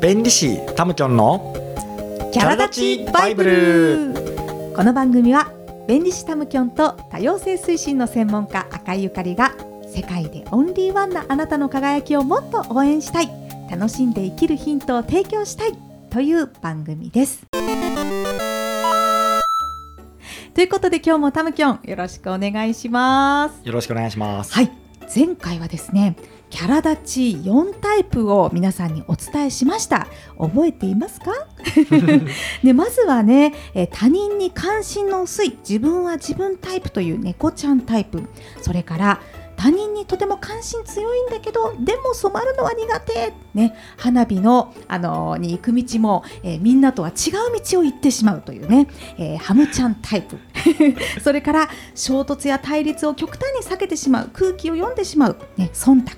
弁理士タムキョンのキャラ立ちバイブル。この番組は弁理士タムキョンと多様性推進の専門家赤井ゆかりが世界でオンリーワンなあなたの輝きをもっと応援したい楽しんで生きるヒントを提供したいという番組です。ということで今日もタムキョンよろしくお願いします。よろしくお願いします。はい。前回はですねキャラ立ち4タイプを皆さんにお伝えしました。覚えていますか？ね、まずはね、え他人に関心の薄い自分は自分タイプという猫ちゃんタイプ。それから他人にとても関心強いんだけどでも染まるのは苦手、ね、花火の、あのー、に行く道も、えー、みんなとは違う道を行ってしまうというね、えー、ハムちゃんタイプ。それから衝突や対立を極端に避けてしまう。空気を読んでしまう、ね、忖度。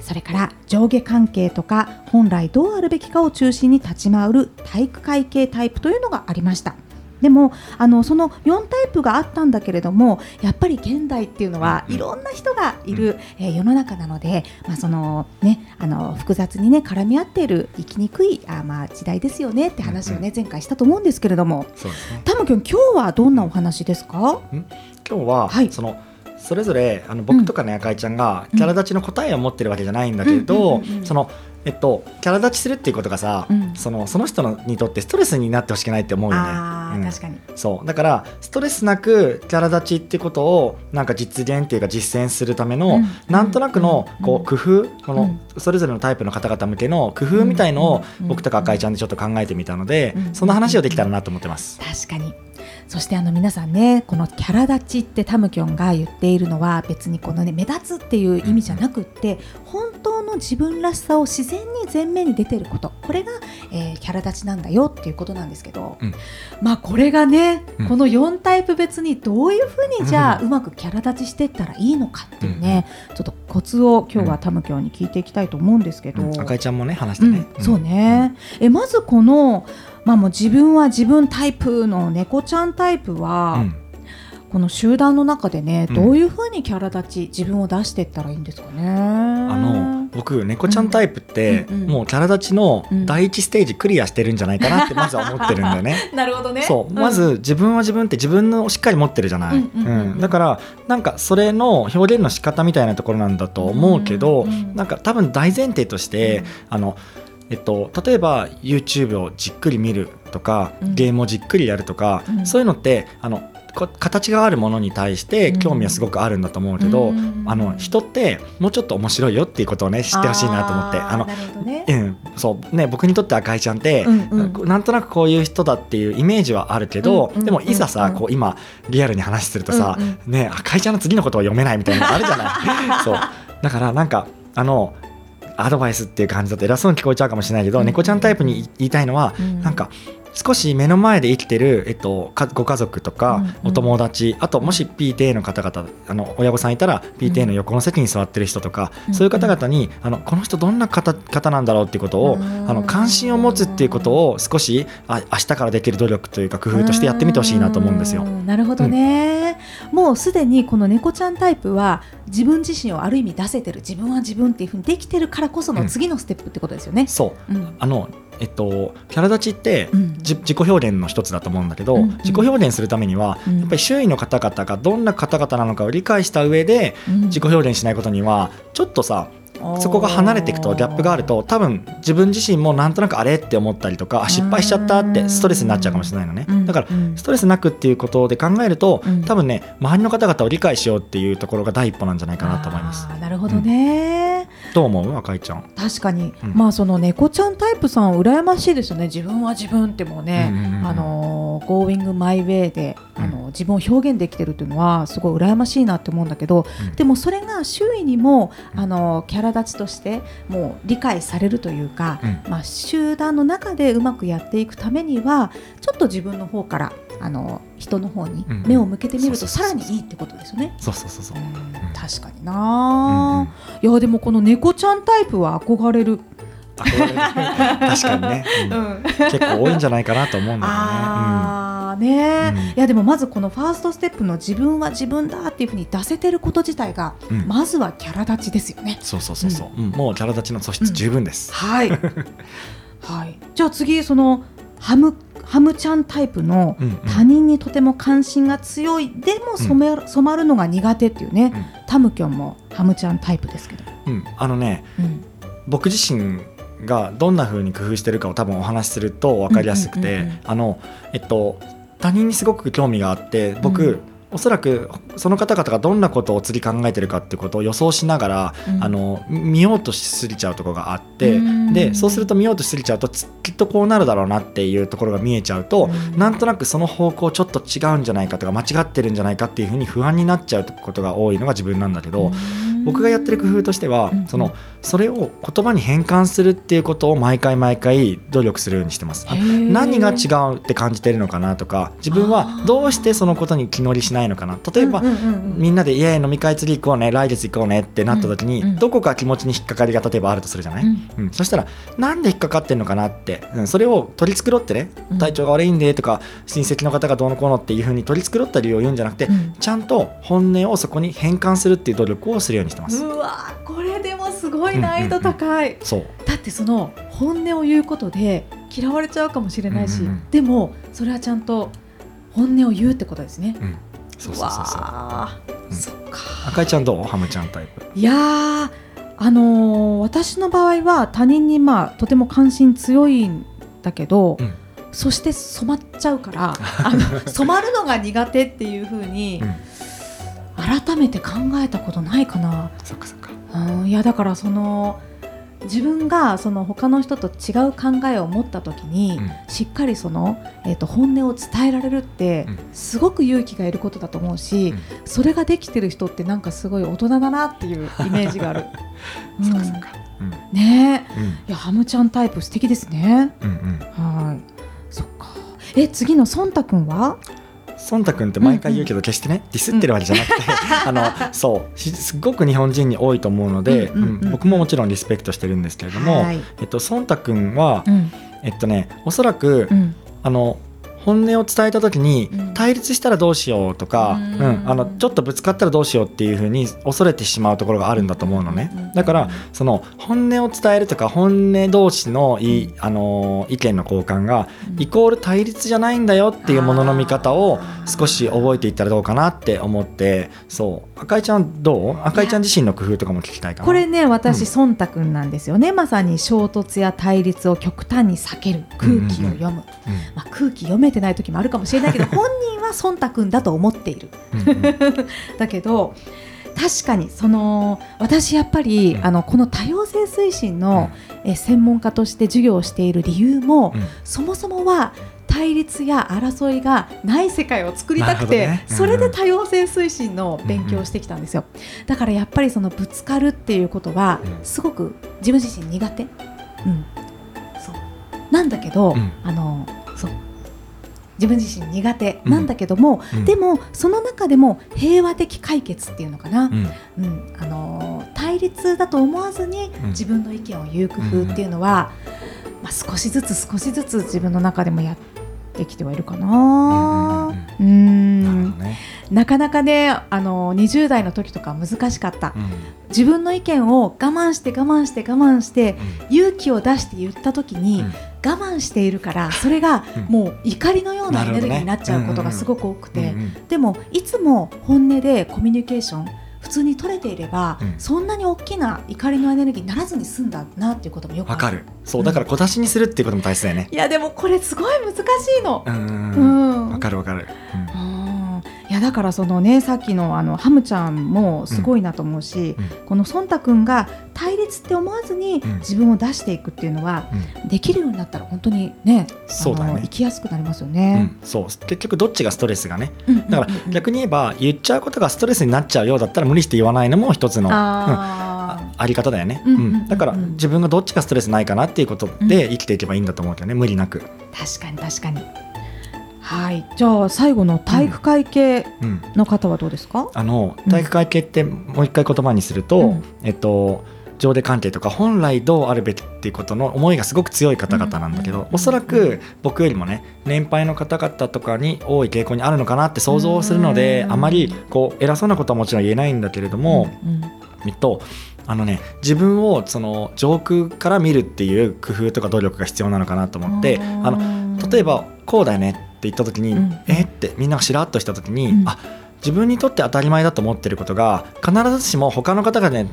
それから上下関係とか本来どうあるべきかを中心に立ち回る体育会系タイプというのがありました。でもあのその4タイプがあったんだけれどもやっぱり現代っていうのはいろんな人がいる、えー、世の中なので、まあそのね、あの複雑にね絡み合っている生きにくいあ、まあ、時代ですよねって話をね、前回したと思うんですけれども、そうですね、タム君今日はどんなお話ですか？今日は、はい、そのそれぞれあの僕とかね赤井ちゃんがキャラ立ちの答えを持ってるわけじゃないんだけど、そのえっと、キャラ立ちするっていうことがさ、うん、そのその人のにとってストレスになってほしくないって思うよね。うん、確かに。そう。だからストレスなくキャラ立ちってことをなんか実現っていうか実践するための、うん、なんとなくのこう工夫、このそれぞれのタイプの方々向けの工夫みたいのを僕とか赤井ちゃんでちょっと考えてみたので、その話をできたらなと思ってます。確かにそしてあの皆さんねこのキャラ立ちってタムキョンが言っているのは別にこのね目立つっていう意味じゃなくって本当の自分らしさを自然に前面に出てること。これが、えー、キャラ立ちなんだよっていうことなんですけど、うん、まあこれがね、うん、この4タイプ別にどういうふうにじゃあうまくキャラ立ちしていったらいいのかっていうね、うん、ちょっとコツを今日はタムキョンに聞いていきたいと思うんですけど、赤井ちゃんもね話してね、そうね、えまずこのまあもう自分は自分タイプの猫ちゃんタイプは、この集団の中でね、どういうふうにキャラ立ち、自分を出していったらいいんですかね。あの僕猫ちゃんタイプって、うんうん、もうキャラ立ちの第一ステージクリアしてるんじゃないかなって まずは思ってるんだよね。なるほどね。そう、まず自分は自分って自分のしっかり持ってるじゃない。うんだからなんかそれの表現の仕方みたいなところなんだと思うけど、うんうん、なんか多分大前提として、あの。えっと、例えば YouTube をじっくり見るとか、ゲームをじっくりやるとか、うん、そういうのってあの形があるものに対して興味はすごくあるんだと思うけど、うん、あの人ってもうちょっと面白いよっていうことをね知ってほしいなと思ってあの、ね、うん、そうね僕にとって赤井ちゃんって、うんうん、なんとなくこういう人だっていうイメージはあるけど、うんうん、でもいざさこう今リアルに話するとさ、うんうん、ね赤井ちゃんの次のことを読めないみたいなのあるじゃない。そう。だからなんかあのアドバイスっていう感じだと偉そうに聞こえちゃうかもしれないけど、うん、猫ちゃんタイプに言いたいのは、うん、なんか少し目の前で生きてる、えっと、ご家族とかお友達、うん。うん、あともし PTA の方々あの親御さんいたら PTA の横の席に座ってる人とか、うん、そういう方々にあのこの人どんな方方なんだろうっていうことを、うん、あの関心を持つっていうことを少しあ明日からできる努力というか工夫としてやってみてほしいなと思うんですよ。なるほどね、もうすでにこの猫ちゃんタイプは自分自身をある意味出せてる自分は自分っていうふうにできてるからこその次のステップってことですよね。そう、あのえっと、キャラ立ちって、うん、自己表現の一つだと思うんだけど、うん。うん、自己表現するためには、うん、やっぱり周囲の方々がどんな方々なのかを理解した上で、自己表現しないことにはちょっとさそこが離れていくとギャップがあると多分自分自身もなんとなくあれって思ったりとか失敗しちゃったってストレスになっちゃうかもしれないのね。だからストレスなくっていうことで考えると多分ね周りの方々を理解しようっていうところが第一歩なんじゃないかなと思います。なるほどね、うん、どう思う？赤井ちゃん。確かに、うん、まあその猫ちゃんタイプさん羨ましいですよね。自分は自分ってもうね、あの Going My Way であの自分を表現できてるっていうのはすごい羨ましいなって思うんだけど、でもそれが周囲にもあのキャラ立ちとしてもう理解されるというか、うん、まあ、集団の中でうまくやっていくためにはちょっと自分の方からあの人の方に目を向けてみるとさらにいいってことですよね。そうそうそうそう。確かにな、うんうん、いやでもこの猫ちゃんタイプは憧れる。確かにね、うん、結構多いんじゃないかなと思うんだよね。ね、うん、いやでもまずこのファーストステップの自分は自分だっていうふうに出せてること自体が、うん、まずはキャラ立ちですよね。そうそうそうそう、うん、もうキャラ立ちの素質十分です、はい。はい、じゃあ次そのハムハムちゃんタイプの他人にとても関心が強い、うんうん、でも染め、染まるのが苦手っていうね、うん、タムキョンもハムちゃんタイプですけど、うん、あのね、うん、僕自身がどんな風に工夫してるかを多分お話しすると分かりやすくて、あのえっと他人にすごく興味があって僕、うん。おそらくその方々がどんなことを次考えてるかってことを予想しながら、うん、あの見ようとしすぎちゃうところがあってでそうすると見ようとしすぎちゃうときっとこうなるだろうなっていうところが見えちゃうと、うん、なんとなくその方向ちょっと違うんじゃないかとか間違ってるんじゃないかっていうふうに不安になっちゃうことが多いのが自分なんだけど。うん僕がやってる工夫としては、そのそれを言葉に変換するっていうことを毎回毎回努力するようにしてます。何が違うって感じてるのかなとか自分はどうしてそのことに気乗りしないのかな。例えば、みんなで「イエーイ飲み会次行こうね来月行こうね」ってなった時に、どこか気持ちに引っかかりが例えばあるとするじゃない、うん。そしたらなんで引っかかってんのかなって、うん、それを取り繕ってね体調が悪いんでとか親戚の方がどうのこうのっていうふうに取り繕った理由を言うんじゃなくて、ちゃんと本音をそこに変換するっていう努力をするようにしてます。うわこれでもすごい難易度高い、そう。だってその本音を言うことで嫌われちゃうかもしれないし、うんうん、でもそれはちゃんと本音を言うってことですね、うん、そうそうそうそう、うん、そっか。赤井ちゃんどう？ハムちゃんタイプ。いやあのー、私の場合は他人にまあとても関心強いんだけど、うん。そして染まっちゃうからあの染まるのが苦手っていうふうに、改めて考えたことないかな。そっかそっか。うん、いやだからその自分がその他の人と違う考えを持った時に、うん、しっかりその、えーと、本音を伝えられるって、すごく勇気がいることだと思うし、うん、それができてる人ってなんかすごい大人だなっていう イメージがある。うん、ね。え、いやハムちゃんタイプ素敵ですね。うんうん、はい。そっか。え次のソンタ君は？孫太君って毎回言うけど決してね、ディスってるわけじゃなくて、あのそうすごく日本人に多いと思うので、うん僕ももちろんリスペクトしてるんですけれども、えっと、孫太君は、えっとねおそらく、あの本音を伝えた時に対立したらどうしようとか、うん、うん、あのちょっとぶつかったらどうしようっていうふうに恐れてしまうところがあるんだと思うのね。だからその本音を伝えるとか本音同士のいあの意見の交換がイコール対立じゃないんだよっていうものの見方を少し覚えていったらどうかなって思ってそう。赤井ちゃんどう？赤井ちゃん自身の工夫とかも聞きたいかな。これね私、忖度なんですよね。まさに衝突や対立を極端に避ける。空気を読む、まあ、空気読めてない時もあるかもしれないけど 本人は忖度だと思っている。だけど確かにその私やっぱり、うん、あのこの多様性推進の、うん、え専門家として授業をしている理由も、うん、そもそもは対立や争いがない世界を作りたくて、ね。うん、それで多様性推進の勉強をしてきたんですよ、だからやっぱりそのぶつかるっていうことはすごく自分自身苦手、うん、そう。なんだけど、あのそう自分自身苦手なんだけども、うん、でもその中でも平和的解決っていうのかな、うん、うん、あの対立だと思わずに自分の意見を言う工夫っていうのは、まあ、少しずつ少しずつ自分の中でもやってきてはいるかな。うん、ね、なかなかねあの20代の時とか難しかった、うん、自分の意見を我慢して我慢して我慢して、うん、勇気を出して言った時に、うん我慢しているからそれがもう怒りのようなエネルギーになっちゃうことがすごく多くて、でもいつも本音でコミュニケーション普通に取れていれば、うん、そんなに大きな怒りのエネルギーにならずに済んだなっていうこともよくわかる。そうだから小出しにするっていうことも大切だよね、いやでもこれすごい難しいの。うんわかるわかる、うん。いやだからそのねさっきのあのハムちゃんもすごいなと思うし、うん、このソンタ君が対立って思わずに自分を出していくっていうのは、うん、できるようになったら本当にねそうだね。生きやすくなりますよね、うん、そう。結局どっちがストレスがね、だから逆に言えば言っちゃうことがストレスになっちゃうようだったら無理して言わないのも一つのあ,、あり方だよね、うんだから自分がどっちがストレスないかなっていうことで生きていけばいいんだと思うけどね。無理なく。確かに確かにはい。じゃあ最後の体育会系の方はどうですか、うんうん、あの体育会系ってもう一回言葉にすると、うん、えっと上下関係とか本来どうあるべきっていうことの思いがすごく強い方々なんだけど、うん、おそらく僕よりもね年配の方々とかに多い傾向にあるのかなって想像するので、あまりこう偉そうなことはもちろん言えないんだけれども、えっとあのね自分をその上空から見るっていう工夫とか努力が必要なのかなと思ってあの例えばこうだよねって言った時に、うん、えってみんながしらっとした時に、うん、あ自分にとって当たり前だと思ってることが必ずしも他の方がね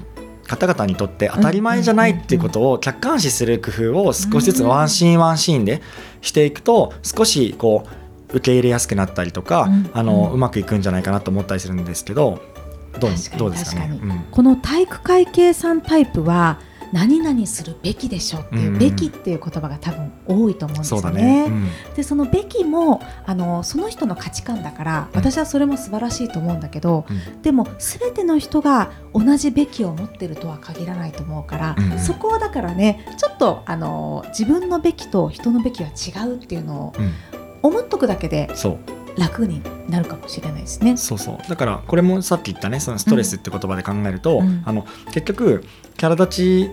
方々にとって当たり前じゃないっていうことを客観視する工夫を少しずつワンシーンワンシーンでしていくと少しこう受け入れやすくなったりとか、あのうまくいくんじゃないかなと思ったりするんですけどどうどうですかね、うん、この体育会計算タイプは何々するべきでしょっていう、うん、べきっていう言葉が多分多いと思うんですよね。ね。うん、でそのべきもあのその人の価値観だから私はそれも素晴らしいと思うんだけど、うん、でも全ての人が同じべきを持ってるとは限らないと思うから、そこはだからねちょっとあの自分のべきと人のべきは違うっていうのを思っとくだけで、楽になるかもしれないですね。そうそう。だからこれもさっき言ったねそのストレスって言葉で考えると、うん、あの結局キャラ立ち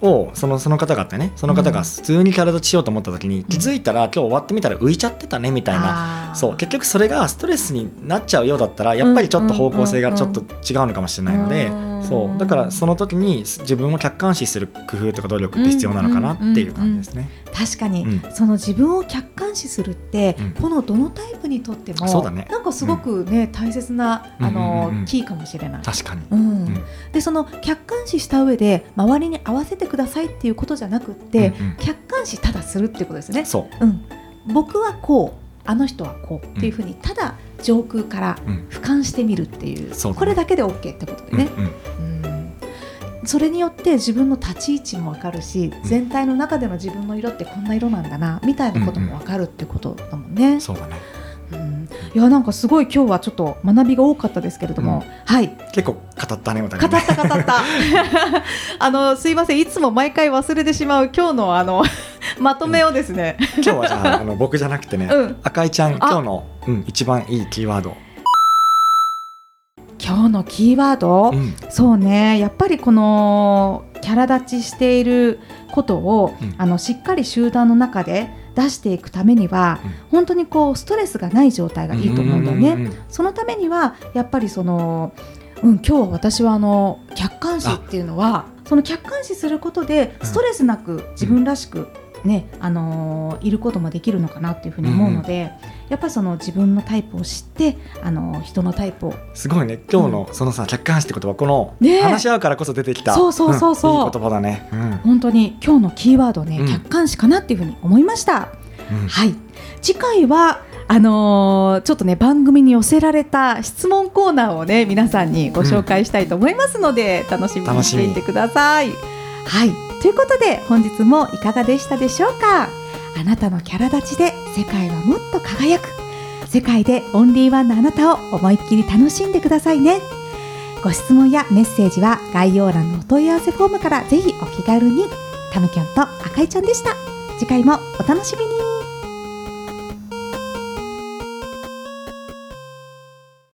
をそのその方々ねその方が普通にキャラ立ちしようと思った時に、気づいたら今日終わってみたら浮いちゃってたねみたいな、そう。結局それがストレスになっちゃうようだったらやっぱりちょっと方向性がちょっと違うのかもしれないので、そう。だからその時に自分を客観視する工夫とか努力って必要なのかなっていう感じですね。確かに、うん、その自分を客観視するって、うん、このどのタイプにとってもそうだ、ね、なんかすごくね、うん、大切なあの、キーかもしれない。確かに、でその客観視した上で周りに合わせてくださいっていうことじゃなくって、うんうん、客観視ただするってことですね。そう、うん、僕はこうあの人はこうっていうふうにただ上空から俯瞰してみるっていう、うん、これだけで OK ってことでね。うん、それによって自分の立ち位置も分かるし、全体の中での自分の色ってこんな色なんだなみたいなことも分かるってことだもんね。そうだね。うん、いやなんかすごい今日はちょっと学びが多かったですけれども、うん、はい。結構語ったね。語った語った。あのすいません。いつも毎回忘れてしまう今日のあの まとめをですね、うん、今日はじゃああの僕じゃなくてね、うん、赤井ちゃん今日の、うん、一番いいキーワード。今日のキーワード、うん、そうね。やっぱりこのキャラ立ちしていることを、うん、あのしっかり集団の中で出していくためには、うん、本当にこうストレスがない状態がいいと思うんだよね。そのためにはやっぱりそのうん、今日は私はあの客観視っていうのはその客観視することでストレスなく自分らしくね、あのー、いることもできるのかなっていうふうに思うので、うん、やっぱりその自分のタイプを知って、あのー、人のタイプを。すごいね。今日のそのさ、うん、客観視って言葉この話し合うからこそ出てきた、そうそうそうそう、うん、いい言葉だね、本当に今日のキーワードね、客観視かなっていうふうに思いました、はい。次回はあのー、ちょっとね番組に寄せられた質問コーナーをね皆さんにご紹介したいと思いますので、楽しみにしていてください。はいということで本日もいかがでしたでしょうか？あなたのキャラ立ちで世界はもっと輝く。世界でオンリーワンのあなたを思いっきり楽しんでくださいね。ご質問やメッセージは概要欄のお問い合わせフォームからぜひお気軽に。たむきょんとあかいちゃんでした。次回もお楽しみに。